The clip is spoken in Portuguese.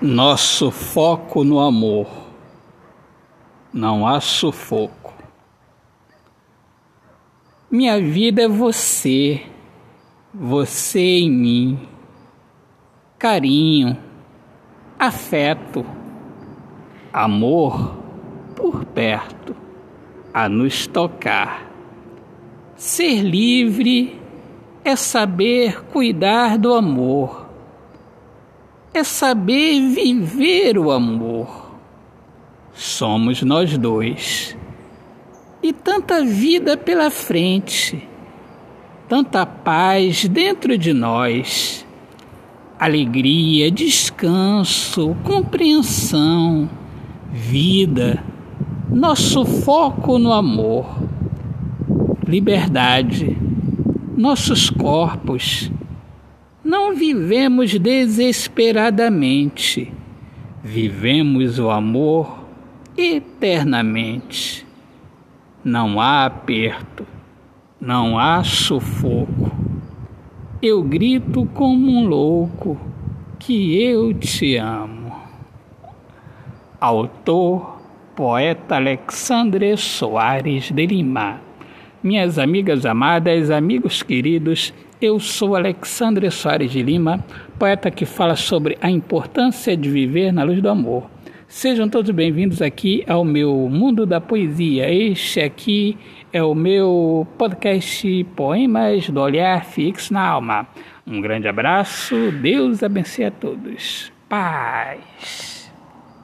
Nosso foco no amor. Não há sufoco. Minha vida é você, você em mim. Carinho, afeto, amor por perto, a nos tocar. Ser livre é saber cuidar do amor é saber viver o amor. Somos nós dois. E tanta vida pela frente, tanta paz dentro de nós, alegria, descanso, compreensão, vida, nosso foco no amor, liberdade, nossos corpos não vivemos desesperadamente, vivemos o amor eternamente. Não há aperto, não há sufoco. Eu grito como um louco que eu te amo. Autor, poeta Alexandre Soares de Lima. Minhas amigas amadas, amigos queridos, eu sou Alexandre Soares de Lima, poeta que fala sobre a importância de viver na luz do amor. Sejam todos bem-vindos aqui ao meu Mundo da Poesia. Este aqui é o meu podcast Poemas do Olhar Fixo na Alma. Um grande abraço, Deus abençoe a todos. Paz.